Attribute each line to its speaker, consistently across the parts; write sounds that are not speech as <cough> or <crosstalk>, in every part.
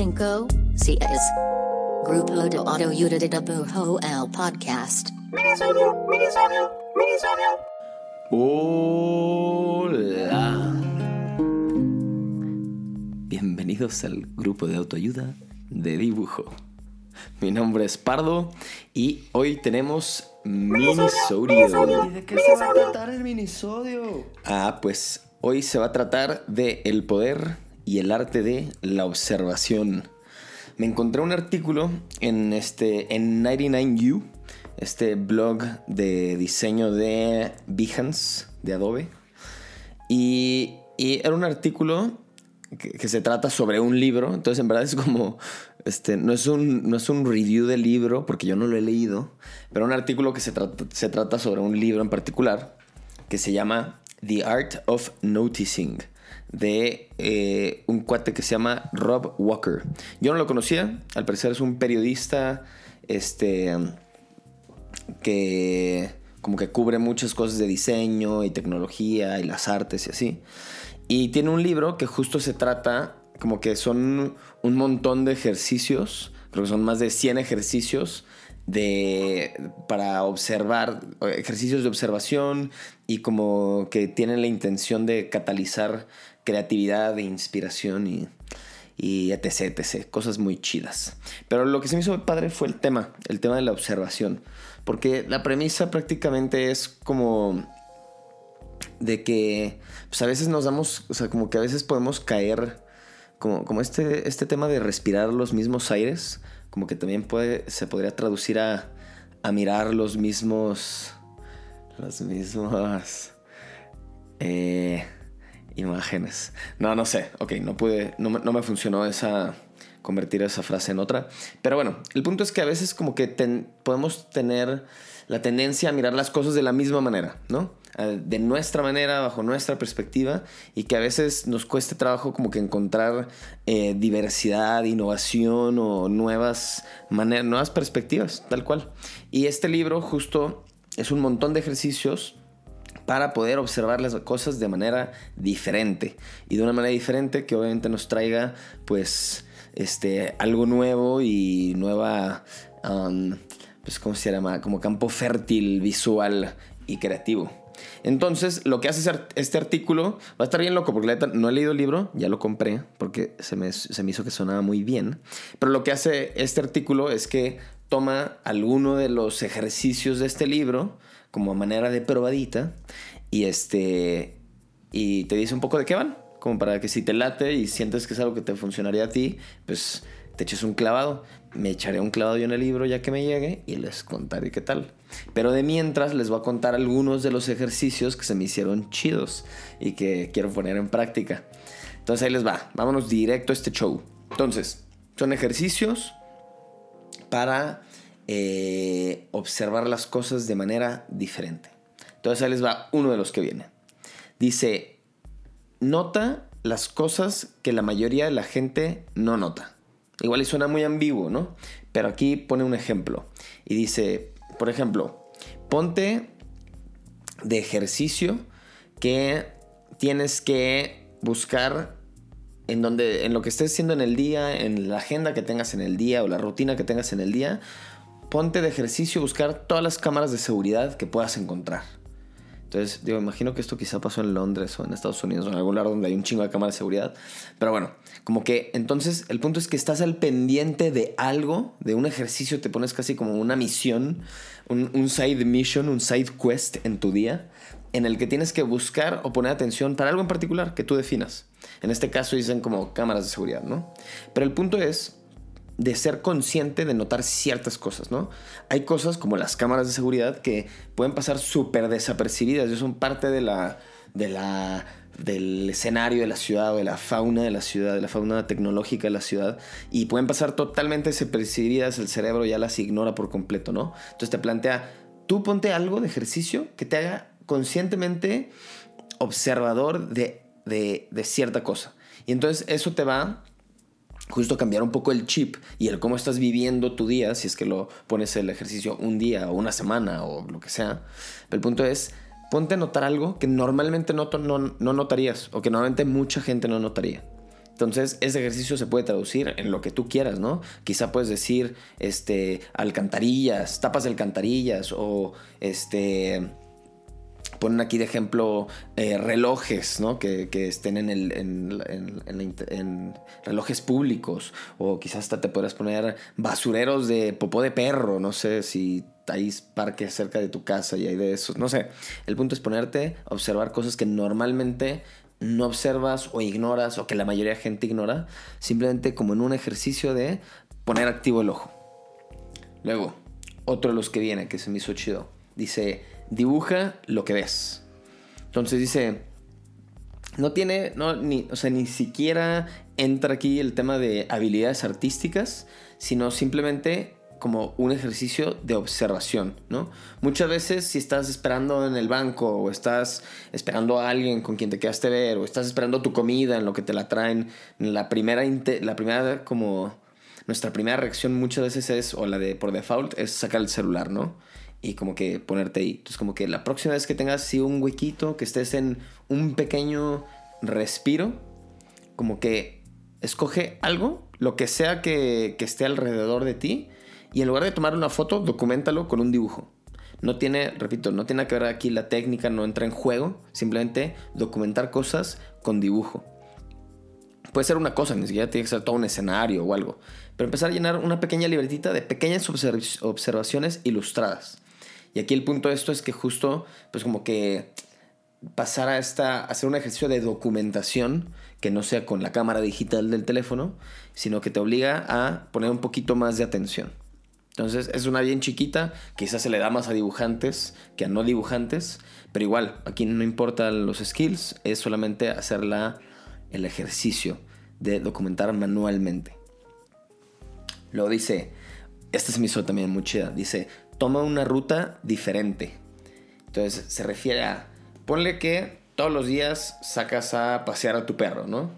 Speaker 1: 5 CS. Grupo de Autoayuda de Dibujo el Podcast.
Speaker 2: Minisodio, minisodio, minisodio.
Speaker 3: Hola. Bienvenidos al grupo de autoayuda de dibujo. Mi nombre es Pardo y hoy tenemos minisodio.
Speaker 4: ¿Y de qué se va a tratar el minisodio?
Speaker 3: Ah, pues hoy se va a tratar de el poder y el arte de la observación. Me encontré un artículo en este en 99U, este blog de diseño de Behance de Adobe. Y, y era un artículo que, que se trata sobre un libro. Entonces, en verdad es como. Este, no, es un, no es un review del libro, porque yo no lo he leído, pero un artículo que se se trata sobre un libro en particular que se llama The Art of Noticing de eh, un cuate que se llama Rob Walker. Yo no lo conocía, al parecer es un periodista este, que como que cubre muchas cosas de diseño y tecnología y las artes y así. Y tiene un libro que justo se trata como que son un montón de ejercicios, creo que son más de 100 ejercicios de, para observar, ejercicios de observación y como que tienen la intención de catalizar creatividad e inspiración y, y etc, etc, cosas muy chidas. Pero lo que se me hizo padre fue el tema, el tema de la observación, porque la premisa prácticamente es como de que pues a veces nos damos, o sea, como que a veces podemos caer, como, como este, este tema de respirar los mismos aires, como que también puede, se podría traducir a, a mirar los mismos, los mismos <laughs> eh, imágenes. No, no sé, ok, no pude, no, no me funcionó esa, convertir esa frase en otra. Pero bueno, el punto es que a veces como que ten- podemos tener la tendencia a mirar las cosas de la misma manera, ¿no? De nuestra manera, bajo nuestra perspectiva, y que a veces nos cueste trabajo como que encontrar eh, diversidad, innovación o nuevas maneras, nuevas perspectivas, tal cual. Y este libro justo es un montón de ejercicios para poder observar las cosas de manera diferente y de una manera diferente que obviamente nos traiga pues este algo nuevo y nueva um, pues cómo se llama como campo fértil visual y creativo. Entonces lo que hace este artículo va a estar bien loco porque la neta no he leído el libro ya lo compré porque se me, se me hizo que sonaba muy bien. Pero lo que hace este artículo es que toma alguno de los ejercicios de este libro como manera de probadita y este y te dice un poco de qué van, como para que si te late y sientes que es algo que te funcionaría a ti, pues te eches un clavado. Me echaré un clavado yo en el libro ya que me llegue y les contaré qué tal. Pero de mientras les voy a contar algunos de los ejercicios que se me hicieron chidos y que quiero poner en práctica. Entonces ahí les va, vámonos directo a este show. Entonces, son ejercicios para eh, observar las cosas de manera diferente. Entonces ahí les va uno de los que viene. Dice, nota las cosas que la mayoría de la gente no nota. Igual y suena muy ambiguo, ¿no? Pero aquí pone un ejemplo. Y dice, por ejemplo, ponte de ejercicio que tienes que buscar en donde en lo que estés haciendo en el día, en la agenda que tengas en el día o la rutina que tengas en el día, ponte de ejercicio buscar todas las cámaras de seguridad que puedas encontrar. Entonces, digo, imagino que esto quizá pasó en Londres o en Estados Unidos o en algún lugar donde hay un chingo de cámaras de seguridad. Pero bueno, como que entonces el punto es que estás al pendiente de algo, de un ejercicio, te pones casi como una misión, un, un side mission, un side quest en tu día, en el que tienes que buscar o poner atención para algo en particular que tú definas. En este caso dicen como cámaras de seguridad, ¿no? Pero el punto es de ser consciente de notar ciertas cosas, ¿no? Hay cosas como las cámaras de seguridad que pueden pasar súper desapercibidas, y son parte de la, de la, del escenario de la ciudad o de la fauna de la ciudad, de la fauna tecnológica de la ciudad, y pueden pasar totalmente desapercibidas, el cerebro ya las ignora por completo, ¿no? Entonces te plantea, tú ponte algo de ejercicio que te haga conscientemente observador de, de, de cierta cosa. Y entonces eso te va justo cambiar un poco el chip y el cómo estás viviendo tu día, si es que lo pones el ejercicio un día o una semana o lo que sea. El punto es ponte a notar algo que normalmente no, no, no notarías o que normalmente mucha gente no notaría. Entonces, ese ejercicio se puede traducir en lo que tú quieras, ¿no? Quizá puedes decir, este, alcantarillas, tapas de alcantarillas o, este, ponen aquí de ejemplo eh, relojes, ¿no? Que, estén en, el, en, relojes públicos. O quizás hasta te podrás poner basureros de popó de perro. No sé si hay parques cerca de tu casa y hay de esos. No sé. El punto es ponerte a observar cosas que normalmente no observas o ignoras o que la mayoría de gente ignora, simplemente como en un ejercicio de poner activo el ojo. Luego, otro de los que viene que se me hizo chido, dice, dibuja lo que ves. Entonces dice, no tiene, no, ni, o sea, ni siquiera entra aquí el tema de habilidades artísticas, sino simplemente como un ejercicio de observación, ¿no? Muchas veces si estás esperando en el banco o estás esperando a alguien con quien te quedaste ver o estás esperando tu comida en lo que te la traen, la primera, la primera como nuestra primera reacción muchas veces es, o la de por default, es sacar el celular, ¿no? Y como que ponerte ahí. Entonces como que la próxima vez que tengas un huequito, que estés en un pequeño respiro, como que escoge algo, lo que sea que, que esté alrededor de ti, y en lugar de tomar una foto, documentalo con un dibujo. No tiene, repito, no tiene que ver aquí la técnica, no entra en juego. Simplemente documentar cosas con dibujo. Puede ser una cosa, ni siquiera tiene que ser todo un escenario o algo. Pero empezar a llenar una pequeña libretita de pequeñas observaciones ilustradas. Y aquí el punto de esto es que justo, pues como que pasar a esta, hacer un ejercicio de documentación que no sea con la cámara digital del teléfono, sino que te obliga a poner un poquito más de atención. Entonces es una bien chiquita, quizás se le da más a dibujantes que a no dibujantes, pero igual, aquí no importan los skills, es solamente hacer el ejercicio de documentar manualmente. Luego dice, se me hizo también muy chida, dice, toma una ruta diferente. Entonces se refiere a, ponle que todos los días sacas a pasear a tu perro, ¿no?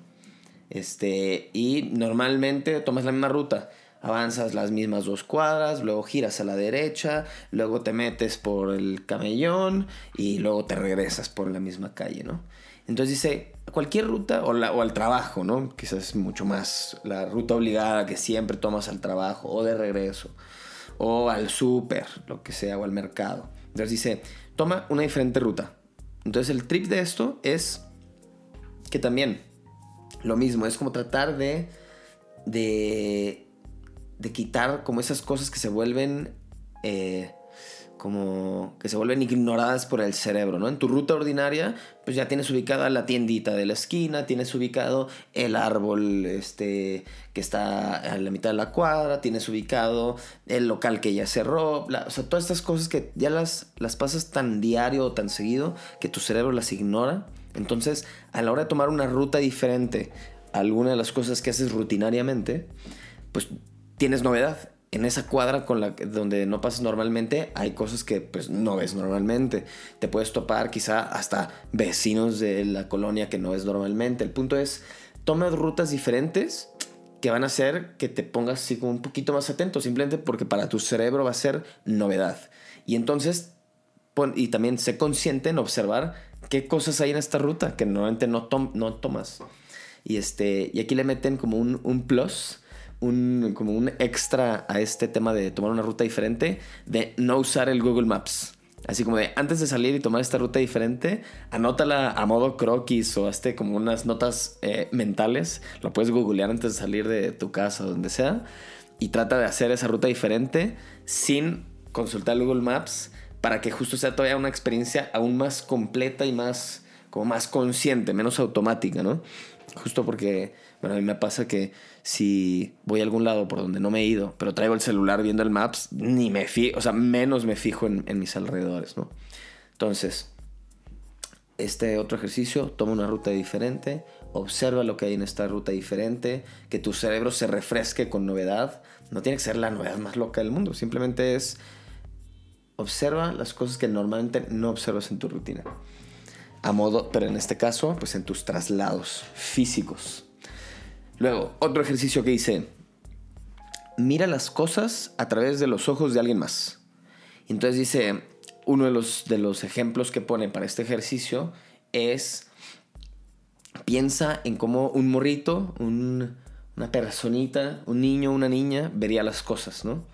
Speaker 3: Este, y normalmente tomas la misma ruta avanzas las mismas dos cuadras, luego giras a la derecha, luego te metes por el camellón y luego te regresas por la misma calle, ¿no? Entonces dice, cualquier ruta o, al trabajo, ¿no? Quizás es mucho más la ruta obligada que siempre tomas al trabajo o de regreso, o al súper, lo que sea, o al mercado. Entonces dice, toma una diferente ruta. Entonces el trip de esto es que también lo mismo, es como tratar de, de de quitar como esas cosas que se vuelven eh, como que se vuelven ignoradas por el cerebro, ¿no? En tu ruta ordinaria, pues ya tienes ubicada la tiendita de la esquina, tienes ubicado el árbol este, que está a la mitad de la cuadra, tienes ubicado el local que ya cerró, o sea, todas estas cosas que ya las, las pasas tan diario o tan seguido que tu cerebro las ignora. Entonces, a la hora de tomar una ruta diferente a alguna de las cosas que haces rutinariamente, pues tienes novedad. En esa cuadra con la, donde no pasas normalmente, hay cosas que pues, no ves normalmente. Te puedes topar quizá hasta vecinos de la colonia que no ves normalmente. El punto es, toma rutas diferentes que van a hacer que te pongas así como un poquito más atento, simplemente porque para tu cerebro va a ser novedad. Y entonces, y también sé consciente en observar qué cosas hay en esta ruta que normalmente no, no tomas. Y, este, y aquí le meten como un, un plus un, como un extra a este tema de tomar una ruta diferente, de no usar el Google Maps. Así como de antes de salir y tomar esta ruta diferente, anótala a modo croquis o hazte como unas notas eh, mentales. Lo puedes googlear antes de salir de tu casa o donde sea. Y trata de hacer esa ruta diferente sin consultar Google Maps para que justo sea todavía una experiencia aún más completa y más, como más consciente, menos automática, ¿no? Justo porque, bueno, a mí me pasa que si voy a algún lado por donde no me he ido, pero traigo el celular viendo el Maps, ni me fijo, o sea, menos me fijo en, mis alrededores, ¿no? Entonces, este otro ejercicio, toma una ruta diferente, observa lo que hay en esta ruta diferente, que tu cerebro se refresque con novedad. No tiene que ser la novedad más loca del mundo, simplemente es observa las cosas que normalmente no observas en tu rutina. A modo, pero en este caso, pues en tus traslados físicos. Luego, otro ejercicio que dice, mira las cosas a través de los ojos de alguien más. Entonces dice, uno de los, de los ejemplos que pone para este ejercicio es, piensa en cómo un morrito, un, una personita, un niño, una niña, vería las cosas, ¿no?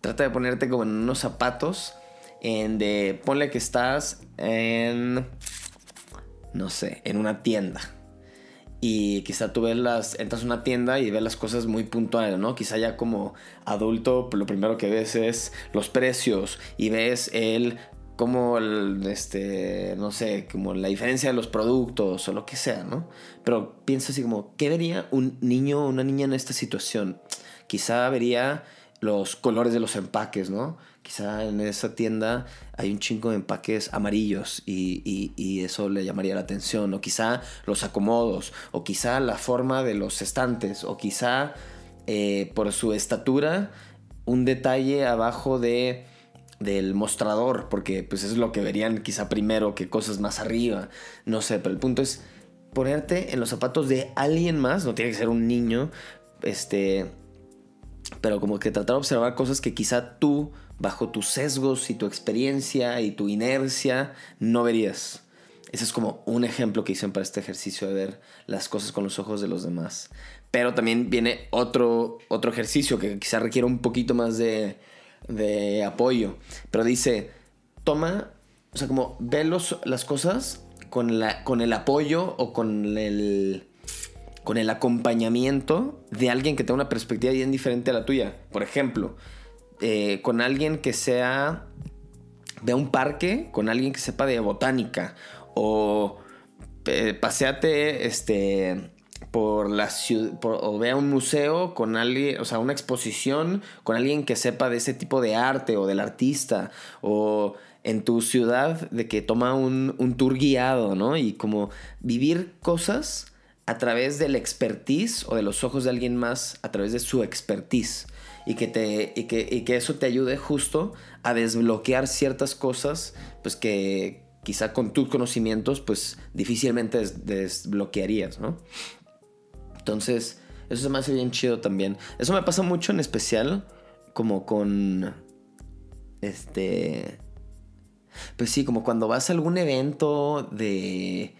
Speaker 3: Trata de ponerte como en unos zapatos, en de, ponle que estás en, no sé, en una tienda. Y quizá tú ves las, entras a una tienda y ves las cosas muy puntuales, ¿no? Quizá ya como adulto, lo primero que ves es los precios y ves el como el, este, no sé, como la diferencia de los productos o lo que sea, ¿no? Pero piensa así como, ¿qué vería un niño o una niña en esta situación? Quizá vería los colores de los empaques, ¿no? Quizá en esa tienda hay un chingo de empaques amarillos y, y, y, eso le llamaría la atención. O quizá los acomodos, o quizá la forma de los estantes, o quizá eh, por su estatura un detalle abajo de del mostrador, porque pues es lo que verían quizá primero que cosas más arriba, no sé, pero el punto es ponerte en los zapatos de alguien más, no tiene que ser un niño, este, pero como que tratar de observar cosas que quizá tú, bajo tus sesgos y tu experiencia y tu inercia, no verías. Ese es como un ejemplo que hice para este ejercicio de ver las cosas con los ojos de los demás. Pero también viene otro, otro ejercicio que quizá requiere un poquito más de, de apoyo. Pero dice, toma, o sea, como ve los, las cosas con, la, con el apoyo o con el, con el acompañamiento de alguien que tenga una perspectiva bien diferente a la tuya. Por ejemplo, eh, con alguien que sea, ve un parque, con alguien que sepa de botánica o eh, paseate, este por la ciudad o vea un museo con alguien, o sea, una exposición con alguien que sepa de ese tipo de arte o del artista o en tu ciudad de que toma un, un tour guiado, ¿no? Y como vivir cosas a través del expertise o de los ojos de alguien más, a través de su expertise. Y que, te, y que, y que eso te ayude justo a desbloquear ciertas cosas, pues que quizá con tus conocimientos, pues difícilmente desbloquearías, ¿no? Entonces, eso se me hace bien chido también. Eso me pasa mucho en especial como con... Este... Pues sí, como cuando vas a algún evento de...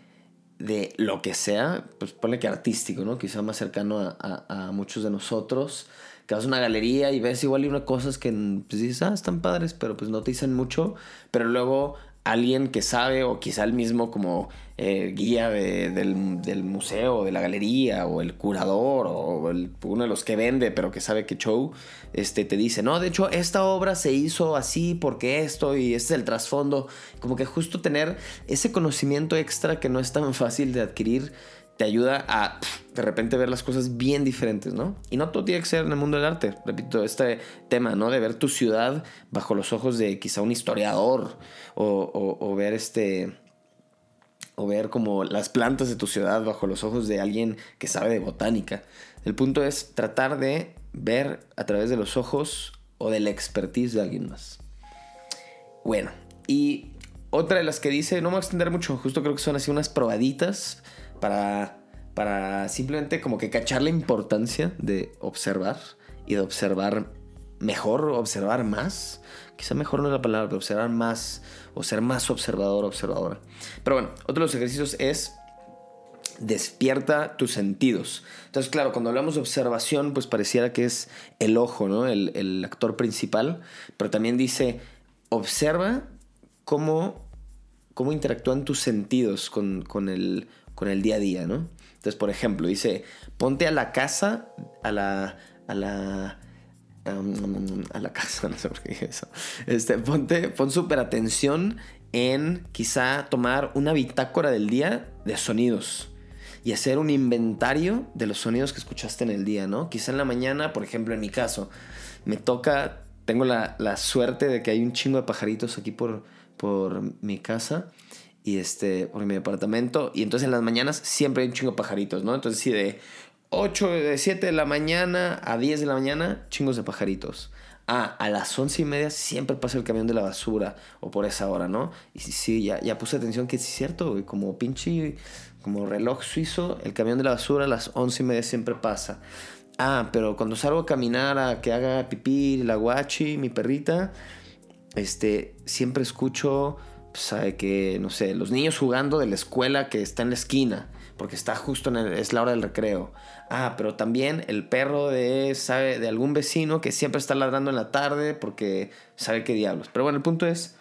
Speaker 3: De lo que sea, pues ponle que artístico, ¿no? Quizá más cercano a, a, muchos de nosotros. Que vas a una galería y ves igual y unas cosas que pues dices, ah, están padres, pero pues no te dicen mucho. Pero luego alguien que sabe o quizá el mismo como eh, guía del, del, museo, de la galería o el curador o uno de los que vende pero que sabe que show, este, te dice, no, de hecho esta obra se hizo así porque esto y este es el trasfondo. Como que justo tener ese conocimiento extra que no es tan fácil de adquirir te ayuda a de repente ver las cosas bien diferentes, ¿no? Y no todo tiene que ser en el mundo del arte. Repito, este tema, ¿no? De ver tu ciudad bajo los ojos de quizá un historiador o, ver este... O ver como las plantas de tu ciudad bajo los ojos de alguien que sabe de botánica. El punto es tratar de ver a través de los ojos o de la expertise de alguien más. Bueno, y otra de las que dice, no me voy a extender mucho, justo creo que son así unas probaditas para, para simplemente como que cachar la importancia de observar y de observar mejor, observar más. Quizá mejor no es la palabra, pero observar más o ser más observador observadora. Pero bueno, otro de los ejercicios es despierta tus sentidos. Entonces, claro, cuando hablamos de observación, pues pareciera que es el ojo, ¿no? El, el actor principal, pero también dice, observa cómo, cómo interactúan tus sentidos con, con el con el día a día, ¿no? Entonces, por ejemplo, dice, ponte a la casa, a la... A la a la casa, <laughs> no sé por qué dije eso. Este, ponte, pon súper atención en quizá tomar una bitácora del día de sonidos y hacer un inventario de los sonidos que escuchaste en el día, ¿no? Quizá en la mañana, por ejemplo, en mi caso, me toca, tengo la, la suerte de que hay un chingo de pajaritos aquí por, por mi casa y este, por mi departamento. Y entonces en las mañanas siempre hay un chingo de pajaritos, ¿no? Entonces sí, de 8, de 7 de la mañana a 10 de la mañana, chingos de pajaritos. Ah, a las 11 y media siempre pasa el camión de la basura, o por esa hora, ¿no? Y sí, sí ya, ya puse atención que es cierto, como pinche, como reloj suizo, el camión de la basura a las 11 y media siempre pasa. Ah, pero cuando salgo a caminar a que haga pipí la guachi, mi perrita, este, siempre escucho, sabe que, no sé, los niños jugando de la escuela que está en la esquina, porque está justo en el, es la hora del recreo. Ah, pero también el perro de, sabe, de algún vecino que siempre está ladrando en la tarde porque sabe qué diablos. Pero bueno, el punto es,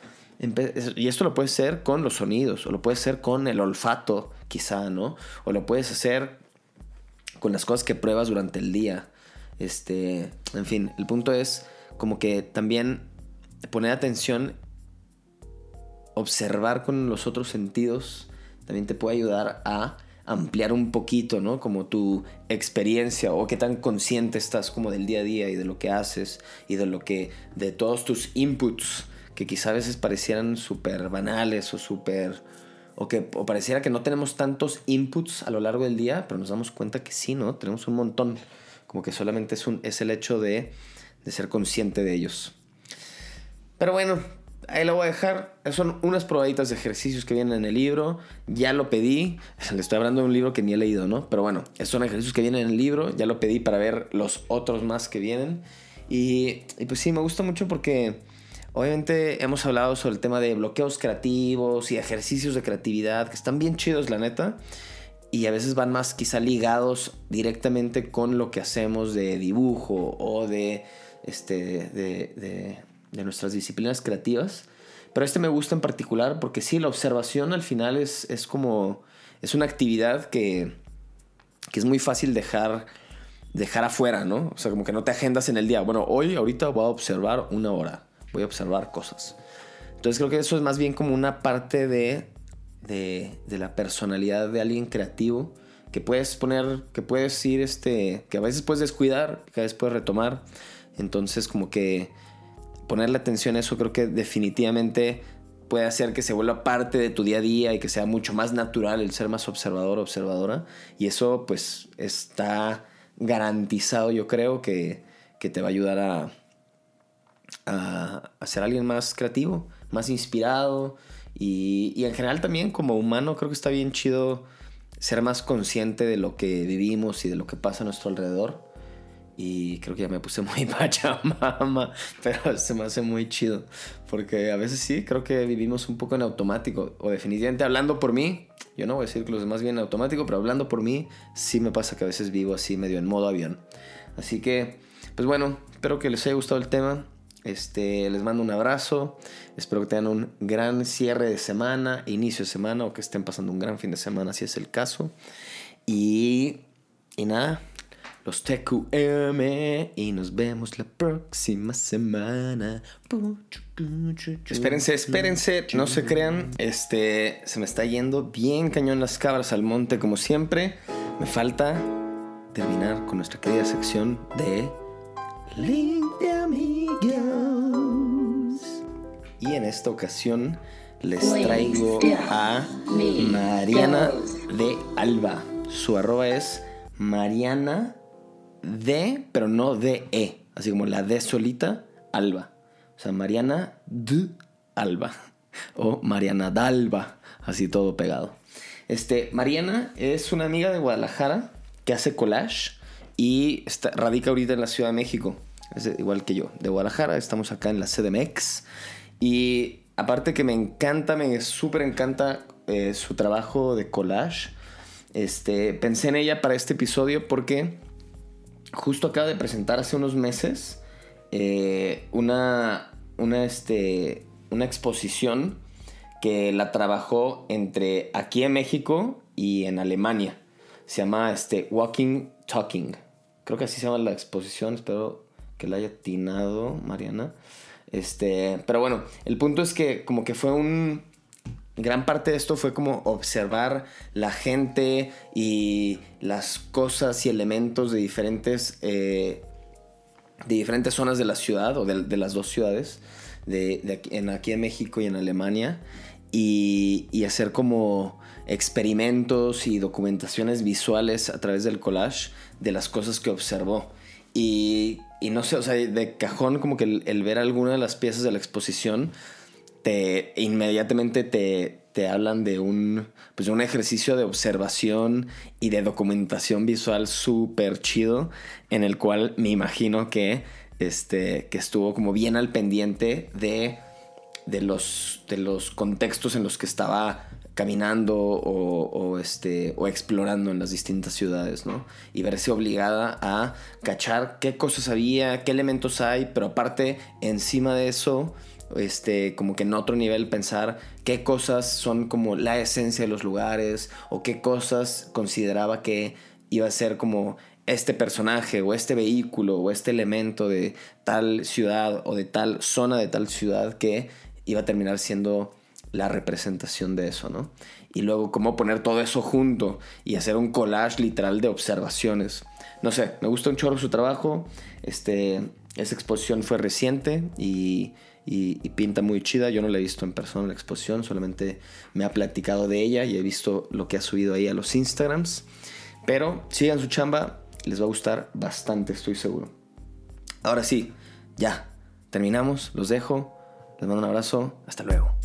Speaker 3: y esto lo puedes hacer con los sonidos, o lo puedes hacer con el olfato, quizá, ¿no? O lo puedes hacer con las cosas que pruebas durante el día. Este, en fin, el punto es como que también poner atención, observar con los otros sentidos, también te puede ayudar a ampliar un poquito, ¿no? Como tu experiencia o qué tan consciente estás como del día a día y de lo que haces y de lo que, de todos tus inputs que quizá a veces parecieran súper banales o súper... O que pareciera que no tenemos tantos inputs a lo largo del día, pero nos damos cuenta que sí, ¿no? Tenemos un montón. Como que solamente es, un, es el hecho de, de ser consciente de ellos. Pero bueno, ahí lo voy a dejar. Son unas probaditas de ejercicios que vienen en el libro. Ya lo pedí. <laughs> Le estoy hablando de un libro que ni he leído, ¿no? Pero bueno, son ejercicios que vienen en el libro. Ya lo pedí para ver los otros más que vienen. Y, y pues sí, me gusta mucho porque Obviamente hemos hablado sobre el tema de bloqueos creativos y ejercicios de creatividad que están bien chidos, la neta. Y a veces van más quizá ligados directamente con lo que hacemos de dibujo o de, este, de, nuestras disciplinas creativas. Pero este me gusta en particular porque sí, la observación al final es, es como... Es una actividad que, que es muy fácil dejar dejar afuera, ¿no? O sea, como que no te agendas en el día. Bueno, hoy, ahorita voy a observar una hora voy a observar cosas. Entonces creo que eso es más bien como una parte de, de, la personalidad de alguien creativo que puedes poner, que puedes ir, este, que a veces puedes descuidar, que a veces puedes retomar. Entonces como que ponerle atención a eso creo que definitivamente puede hacer que se vuelva parte de tu día a día y que sea mucho más natural el ser más observador, observadora. Y eso pues está garantizado yo creo que, que te va a ayudar a, a, ser alguien más creativo, más inspirado y, y, en general también como humano creo que está bien chido ser más consciente de lo que vivimos y de lo que pasa a nuestro alrededor. Y creo que ya me puse <laughs> muy pachamama, pero se me hace muy chido. Porque a veces sí, creo que vivimos un poco en automático. O definitivamente hablando por mí, yo no voy a decir que los demás vienen en automático, pero hablando por mí, sí me pasa que a veces vivo así medio en modo avión. Así que, pues bueno, espero que les haya gustado el tema. Este, les mando un abrazo. Espero que tengan un gran cierre de semana, inicio de semana o que estén pasando un gran fin de semana si es el caso. Y, y nada, los TQM y nos vemos la próxima semana. Espérense, espérense, no se crean. Este, se me está yendo bien cañón las cabras al monte como siempre. Me falta terminar con nuestra querida sección de Link de amigos. Y en esta ocasión les traigo a Mariana de Alba. Su arroba es Mariana de, pero no de E. Así como la D solita, Alba. O sea, Mariana de Alba. <laughs> O Mariana Dalba. Así todo pegado. Este, Mariana es una amiga de Guadalajara que hace collage y radica ahorita en la Ciudad de México. Es igual que yo, de Guadalajara. Estamos acá en la CDMX. Y aparte que me encanta, me súper encanta eh, su trabajo de collage. Este, pensé en ella para este episodio porque justo acaba de presentar hace unos meses eh, una, una, este, una exposición que la trabajó entre aquí en México y en Alemania. Se llama este, Walking Talking. Creo que así se llama la exposición, espero que la haya atinado Mariana. Este, pero bueno, el punto es que como que fue un... Gran parte de esto fue como observar la gente y las cosas y elementos de diferentes, eh, de diferentes zonas de la ciudad o de, las dos ciudades, de, aquí, en, aquí en México y en Alemania, y, y hacer como experimentos y documentaciones visuales a través del collage de las cosas que observó. Y, y no sé, o sea, de cajón como que el, ver alguna de las piezas de la exposición te inmediatamente te, te hablan de un, pues un ejercicio de observación y de documentación visual súper chido en el cual me imagino que, este, que estuvo como bien al pendiente de de los, de los contextos en los que estaba caminando o, este, o explorando en las distintas ciudades, ¿no? Y verse obligada a cachar qué cosas había, qué elementos hay, pero aparte, encima de eso, este, como que en otro nivel pensar qué cosas son como la esencia de los lugares o qué cosas consideraba que iba a ser como este personaje o este vehículo o este elemento de tal ciudad o de tal zona de tal ciudad que iba a terminar siendo la representación de eso, ¿no? Y luego cómo poner todo eso junto y hacer un collage literal de observaciones. No sé, me gusta un chorro su trabajo. Este, esa exposición fue reciente y, y, pinta muy chida. Yo no la he visto en persona la exposición, solamente me ha platicado de ella y he visto lo que ha subido ahí a los Instagrams. Pero sigan su chamba, les va a gustar bastante, estoy seguro. Ahora sí, ya, terminamos, los dejo. Les mando un abrazo, hasta luego.